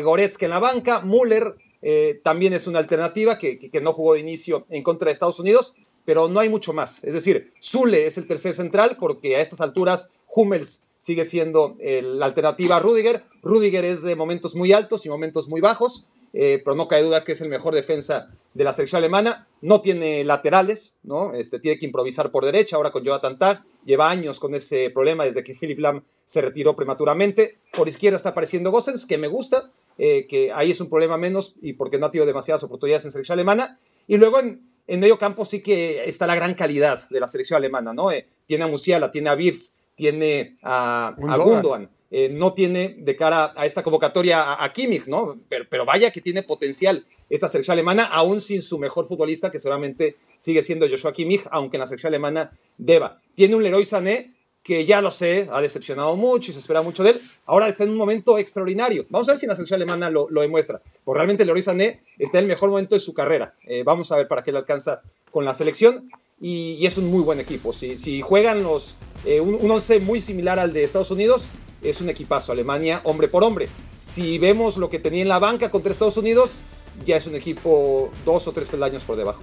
Goretzka en la banca, Müller eh, también es una alternativa que, no jugó de inicio en contra de Estados Unidos, pero no hay mucho más. Es decir, Zule es el tercer central porque a estas alturas Hummels sigue siendo eh, la alternativa a Rudiger. Rudiger es de momentos muy altos y momentos muy bajos, eh, pero no cabe duda que es el mejor defensa de la selección alemana. No tiene laterales, ¿no? Este, tiene que improvisar por derecha, ahora con Jonathan Tah. Lleva años con ese problema desde que Philip Lam se retiró prematuramente. Por izquierda está apareciendo Gosens, que me gusta, eh, que ahí es un problema menos y porque no ha tenido demasiadas oportunidades en selección alemana. Y luego en, en medio campo sí que está la gran calidad de la selección alemana, ¿no? Eh, tiene a Musiala, tiene a Wirtz, tiene a, a Gundogan. Eh, no tiene de cara a esta convocatoria a, a Kimmich, ¿no? Pero, pero vaya que tiene potencial esta selección alemana, aún sin su mejor futbolista, que seguramente sigue siendo Joshua Kimmich, aunque en la selección alemana deba. Tiene un Leroy Sané que ya lo sé, ha decepcionado mucho y se espera mucho de él. Ahora está en un momento extraordinario. Vamos a ver si la selección alemana lo, lo demuestra. Porque realmente Leroy Sané está en el mejor momento de su carrera. Eh, vamos a ver para qué le alcanza con la selección. Y, y es un muy buen equipo. Si, si juegan los, eh, un, un once muy similar al de Estados Unidos, es un equipazo. Alemania, hombre por hombre. Si vemos lo que tenía en la banca contra Estados Unidos, ya es un equipo dos o tres peldaños por debajo.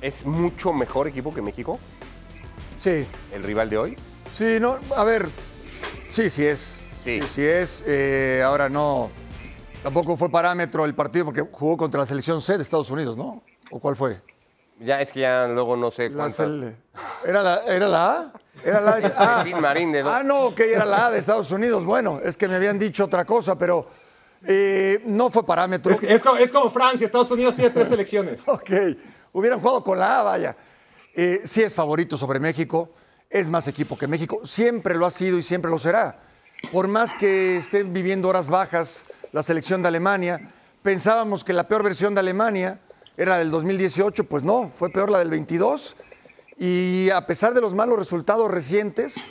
¿Es mucho mejor equipo que México, Sí, el rival de hoy? Sí, no, a ver, sí, sí es. Sí. Sí, es. eh, ahora no, tampoco fue parámetro el partido porque jugó contra la selección C de Estados Unidos, ¿no? ¿O cuál fue? Ya es que ya luego no sé La cuántas. cel- ¿Era la, ¿Era la A? ¿Era la A? [laughs] Martín Marín de dos. Ah, no, que era la A de Estados Unidos. Bueno, es que me habían dicho otra cosa, pero eh, no fue parámetro. Es, que- es como, es como Francia, Estados Unidos tiene tres selecciones. [laughs] Ok, hubieran jugado con la A, vaya. Eh, sí es favorito sobre México, es más equipo que México, siempre lo ha sido y siempre lo será. Por más que estén viviendo horas bajas la selección de Alemania, pensábamos que la peor versión de Alemania era del 2018, pues no, fue peor la del 22. Y a pesar de los malos resultados recientes,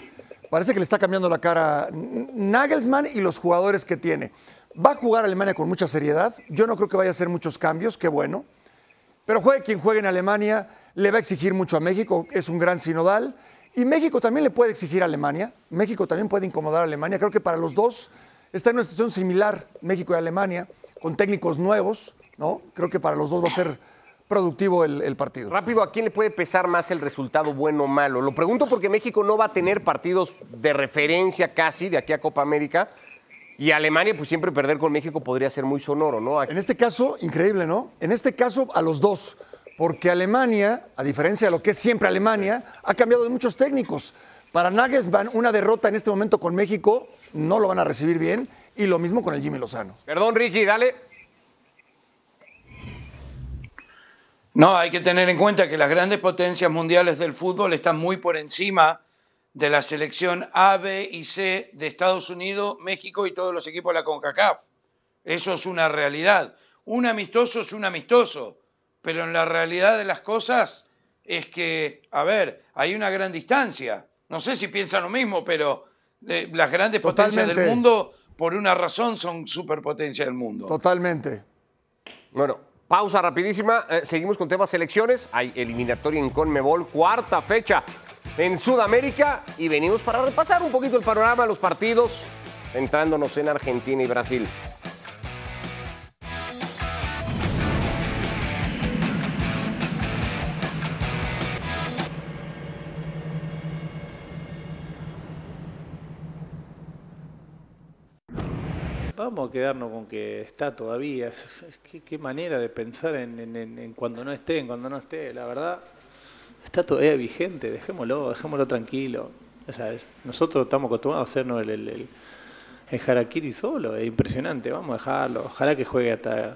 parece que le está cambiando la cara Nagelsmann y los jugadores que tiene. Va a jugar Alemania con mucha seriedad. Yo no creo que vaya a hacer muchos cambios, qué bueno. Pero juegue quien juegue en Alemania, le va a exigir mucho a México, es un gran sinodal. Y México también le puede exigir a Alemania. México también puede incomodar a Alemania. Creo que para los dos está en una situación similar, México y Alemania, con técnicos nuevos, ¿no? Creo que para los dos va a ser productivo el, el partido. Rápido, ¿a quién le puede pesar más el resultado bueno o malo? Lo pregunto porque México no va a tener partidos de referencia casi de aquí a Copa América. Y Alemania, pues siempre perder con México podría ser muy sonoro, ¿no? En este caso, increíble, ¿no? En este caso, a los dos. Porque Alemania, a diferencia de lo que es siempre Alemania, ha cambiado de muchos técnicos. Para Nagelsmann, una derrota en este momento con México no lo van a recibir bien. Y lo mismo con el Jimmy Lozano. Perdón, Ricky, dale. No, hay que tener en cuenta que las grandes potencias mundiales del fútbol están muy por encima de la selección A, B y C de Estados Unidos, México y todos los equipos de la CONCACAF. Eso es una realidad. Un amistoso es un amistoso, pero en la realidad de las cosas es que, a ver, hay una gran distancia. No sé si piensan lo mismo, pero eh, las grandes potencias del mundo, por una razón, son superpotencias del mundo. Totalmente. Bueno, pausa rapidísima. Eh, seguimos con temas selecciones. Hay eliminatoria en Conmebol, cuarta fecha. en Sudamérica y venimos para repasar un poquito el panorama de los partidos, centrándonos en Argentina y Brasil. Vamos a quedarnos con que está todavía. Qué, manera de pensar en, cuando no esté, en cuando no esté. La verdad, está todavía vigente. Dejémoslo, dejémoslo tranquilo. Nosotros estamos acostumbrados a hacernos el, el, el, el harakiri solo. Es impresionante. Vamos a dejarlo. Ojalá que juegue hasta.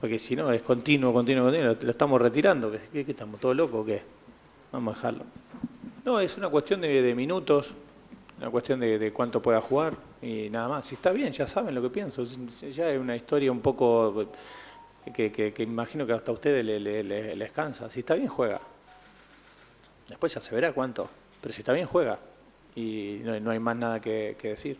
Porque si no, es continuo, continuo, continuo. Lo, estamos retirando. ¿Qué, qué- qué estamos todos locos o qué? Vamos a dejarlo. No, es una cuestión de, de minutos, una cuestión de, de cuánto pueda jugar y nada más. Si está bien, ya saben lo que pienso. Ya es una historia un poco que, que- que imagino que hasta a ustedes le- le- le- les cansa. Si está bien, juega. Después ya se verá cuánto. Pero si está bien, juega. Y no, no hay más nada que decir.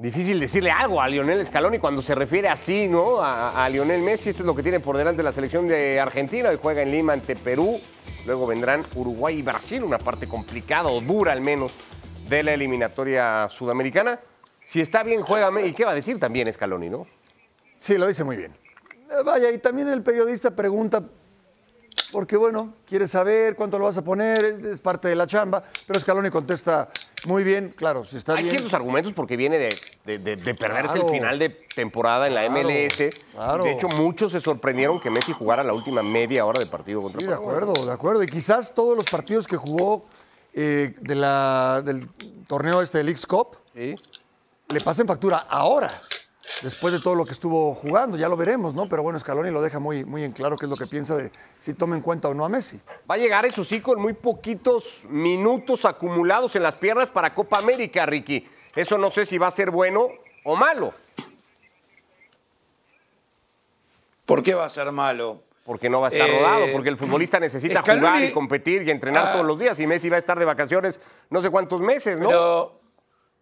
Difícil decirle algo a Lionel Scaloni cuando se refiere así, ¿no? A, Lionel Messi, esto es lo que tiene por delante la selección de Argentina, hoy juega en Lima ante Perú, luego vendrán Uruguay y Brasil, una parte complicada o dura al menos de la eliminatoria sudamericana. Si está bien, juega. ¿Y qué va a decir también Scaloni, no? Sí, lo dice muy bien. Eh, Vaya, y también el periodista pregunta, porque bueno, quiere saber cuánto lo vas a poner, es parte de la chamba, pero Scaloni contesta muy bien, claro, si está Hay bien. ciertos argumentos porque viene de, de- de- de perderse Claro. el final de temporada en la Claro, MLS. claro. De hecho, muchos se sorprendieron que Messi jugara la última media hora de partido contra Sí, de acuerdo, de acuerdo. Y quizás todos los partidos que jugó eh, de la- del torneo este del Leagues Cup Sí. le pasen factura ahora, después de todo lo que estuvo jugando. Ya lo veremos, ¿no? Pero bueno, Scaloni lo deja muy, muy en claro qué es lo que piensa de si toma en cuenta o no a Messi. Va a llegar, eso sí, con muy poquitos minutos acumulados en las piernas para Copa América, Ricky. Eso no sé si va a ser bueno o malo, ¿Por qué va a ser malo? porque no va a estar Eh, rodado, porque el futbolista necesita Scaloni- jugar y competir y entrenar Ah. todos los días. Y Messi va a estar de vacaciones no sé cuántos meses, ¿no? Pero,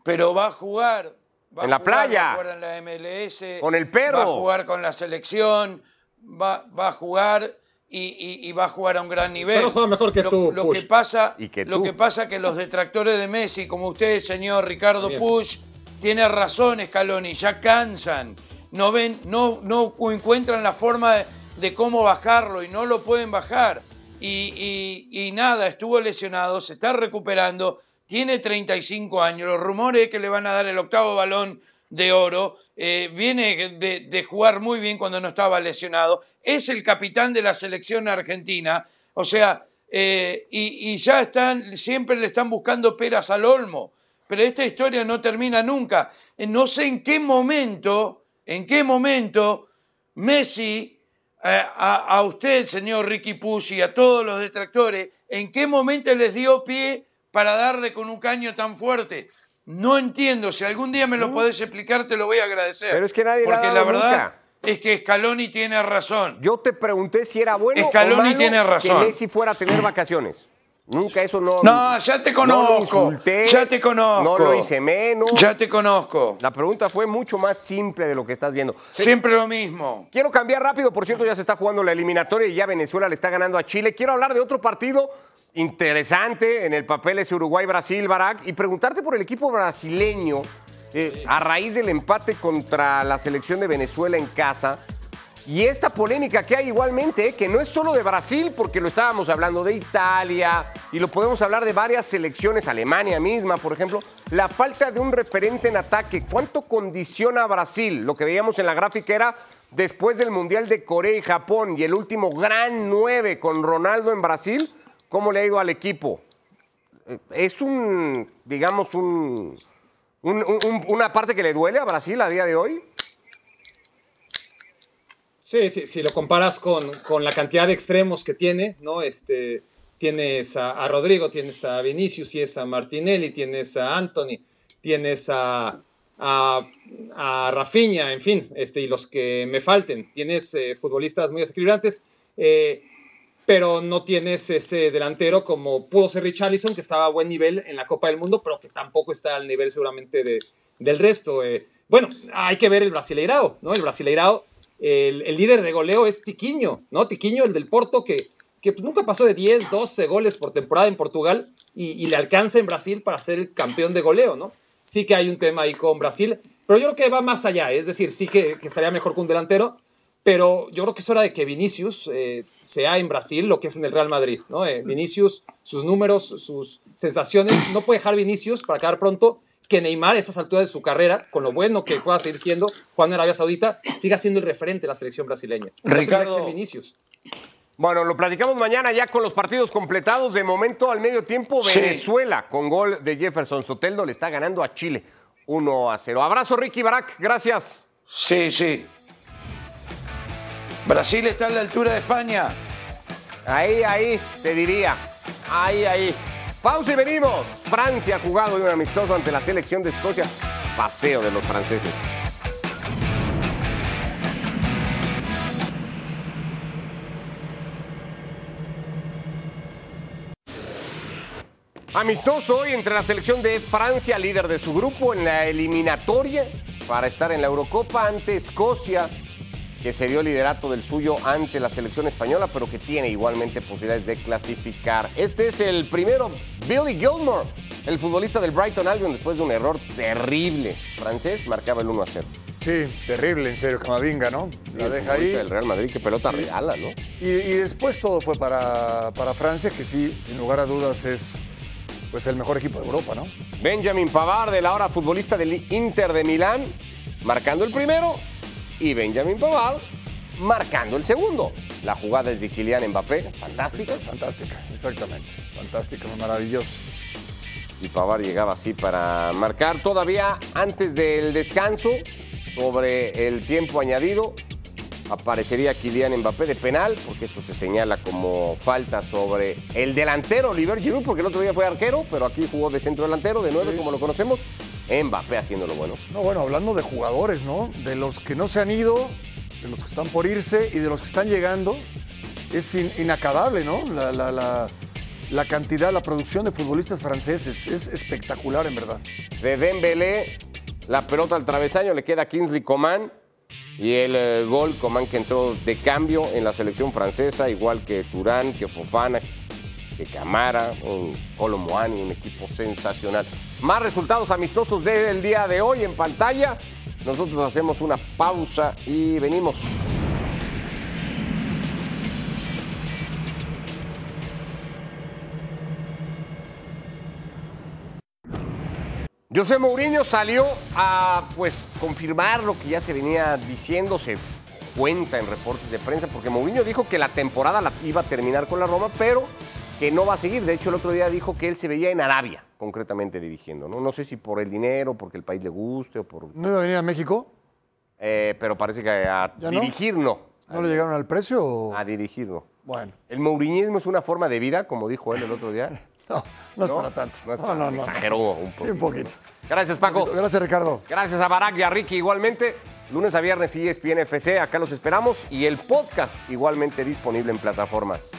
pero va a jugar. Va En la jugar, playa. Va a jugar en la MLS. Con el perro. Va a jugar con la selección. Va, va a jugar y, y- y va a jugar a un gran nivel. Pero juega mejor que lo, tú, Lo Push. que pasa, Y que lo tú. que pasa que los detractores de Messi, como usted, señor Ricardo Bien. Push, tiene razón, Scaloni, ya cansan. No ven, no, no encuentran la forma de, de cómo bajarlo y no lo pueden bajar. Y, y- y nada, estuvo lesionado, se está recuperando, tiene 35 años, los rumores es que le van a dar el octavo balón de oro, eh, viene de, jugar muy bien cuando no estaba lesionado, es el capitán de la selección argentina, o sea, eh, y, ya están, siempre le están buscando peras al olmo, pero esta historia no termina nunca. Eh, No sé en qué momento, en qué momento Messi, a, a usted, señor Ricky Pucci, a todos los detractores, ¿en qué momento les dio pie para darle con un caño tan fuerte? No entiendo. Si algún día me lo podés explicar, te lo voy a agradecer. Pero es que nadie Porque la verdad nunca. es que Scaloni tiene razón. Yo te pregunté si era bueno Scaloni o malo tiene razón. que Messi fuera a tener vacaciones. Nunca eso no. No, ya te No lo conozco. insulté, ya te conozco. No lo hice menos. Ya te conozco. La pregunta fue mucho más simple de lo que estás viendo. Siempre lo mismo. Quiero cambiar rápido, por cierto, ya se está jugando la eliminatoria y ya Venezuela le está ganando a Chile. Quiero hablar de otro partido interesante en el papel ese Uruguay-Brasil, Barak, y preguntarte por el equipo brasileño eh, a raíz del empate contra la selección de Venezuela en casa. Y esta polémica que hay igualmente, eh, que no es solo de Brasil, porque lo estábamos hablando de Italia y lo podemos hablar de varias selecciones, Alemania misma, por ejemplo, la falta de un referente en ataque. ¿Cuánto condiciona a Brasil? Lo que veíamos en la gráfica era después del Mundial de Corea y Japón y el último gran 9 con Ronaldo en Brasil, ¿cómo le ha ido al equipo? Eh, Es un, digamos, un, un- un- una parte que le duele a Brasil a día de hoy. Sí, sí, si lo comparas con, con la cantidad de extremos que tiene, ¿no? Este, tienes a, a Rodrigo, tienes a Vinicius, tienes a Martinelli, tienes a Anthony, tienes a, a, a Rafinha, en fin, este, y los que me falten. Tienes eh, futbolistas muy desequilibrantes, eh, pero no tienes ese delantero como pudo ser Richarlison, que estaba a buen nivel en la Copa del Mundo, pero que tampoco está al nivel seguramente de, del resto. eh. Bueno, hay que ver el Brasileirao, ¿no? El Brasileirao el, el líder de goleo es Tiquiño, ¿no? Tiquiño, el del Porto, que, que nunca pasó de 10, 12 goles por temporada en Portugal y, y le alcanza en Brasil para ser el campeón de goleo, ¿no? Sí que hay un tema ahí con Brasil, pero yo creo que va más allá, es decir, sí que, que estaría mejor que un delantero, pero yo creo que es hora de que Vinicius eh, sea en Brasil lo que es en el Real Madrid, ¿no? Eh, Vinicius, sus números, sus sensaciones, no puede dejar Vinicius para acabar pronto que Neymar a esas alturas de su carrera, con lo bueno que pueda seguir siendo Juan en Arabia Saudita, siga siendo el referente de la selección brasileña. Ricardo- Vinicius. Bueno, lo platicamos mañana ya con los partidos completados. De momento, al medio tiempo, Sí. Venezuela, con gol de Jefferson Soteldo, le está ganando a Chile 1 a 0. Abrazo, Ricky Barak. Gracias. Sí, sí. Brasil está a la altura de España. Ahí, ahí, te diría. Ahí, ahí. Pausa y venimos. Francia ha jugado un amistoso ante la selección de Escocia. Paseo de los franceses. Amistoso hoy entre la selección de Francia, líder de su grupo en la eliminatoria para estar en la Eurocopa ante Escocia, que se dio liderato del suyo ante la selección española, pero que tiene igualmente posibilidades de clasificar. Este es el primero, Billy Gilmore, el futbolista del Brighton Albion, después de un error terrible francés, marcaba el 1 a 0. Sí, terrible, en serio, Camavinga, ¿no? La El deja ahí. del Real Madrid, qué pelota regala, ¿no? Y, y después todo fue para, para Francia, que sí, sin lugar a dudas es pues, el mejor equipo de Europa, ¿no? Benjamin Pavard, del ahora futbolista del Inter de Milán, marcando el primero, y Benjamin Pavard marcando el segundo. La jugada es de Kylian Mbappé, fantástica. Fantástica, exactamente. Fantástica, maravilloso. Y Pavard llegaba así para marcar todavía antes del descanso sobre el tiempo añadido. Aparecería Kylian Mbappé de penal, porque esto se señala como falta sobre el delantero Oliver Giroud, porque el otro día fue arquero, pero aquí jugó de centro delantero, de nueve, como lo conocemos. Mbappé haciéndolo bueno. No, bueno, hablando de jugadores, ¿no? De los que no se han ido, de los que están por irse y de los que están llegando, es in- inacabable, ¿no? La, la- la- la cantidad, la producción de futbolistas franceses es espectacular, en verdad. de Dembélé, la pelota al travesaño, le queda a Kingsley Coman y el eh, gol Coman que entró de cambio en la selección francesa, igual que Turán, que Fofana, que Camara, un Colo Muani, un equipo sensacional. Más resultados amistosos del día de hoy en pantalla. Nosotros hacemos una pausa y venimos. José Mourinho salió a pues confirmar lo que ya se venía diciendo, se cuenta en reportes de prensa, porque Mourinho dijo que la temporada la iba a terminar con la Roma, pero que no va a seguir. De hecho, el otro día dijo que él se veía en Arabia, concretamente dirigiendo. No, no sé si por el dinero, porque el país le guste o por... ¿No iba a venir a México? eh, pero parece que a ¿Ya no? dirigir no. ¿No le llegaron al precio? o- A dirigir no. Bueno, El mouriñismo es una forma de vida, como dijo él el otro día. [laughs] no, no es ¿No? para tanto. No es No, para- no, no. Exageró un poco. Sí, un poquito. Gracias, Paco. Gracias, Ricardo. Gracias a Barak y a Ricky igualmente. Lunes a viernes ESPN FC, acá los esperamos. Y el podcast igualmente disponible en plataformas